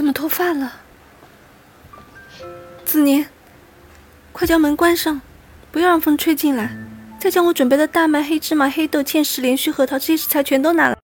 怎么脱发了？子年，快将门关上，不要让风吹进来。再将我准备的大麦、黑芝麻、黑豆、芡实、连须、核桃这些食材全都拿来。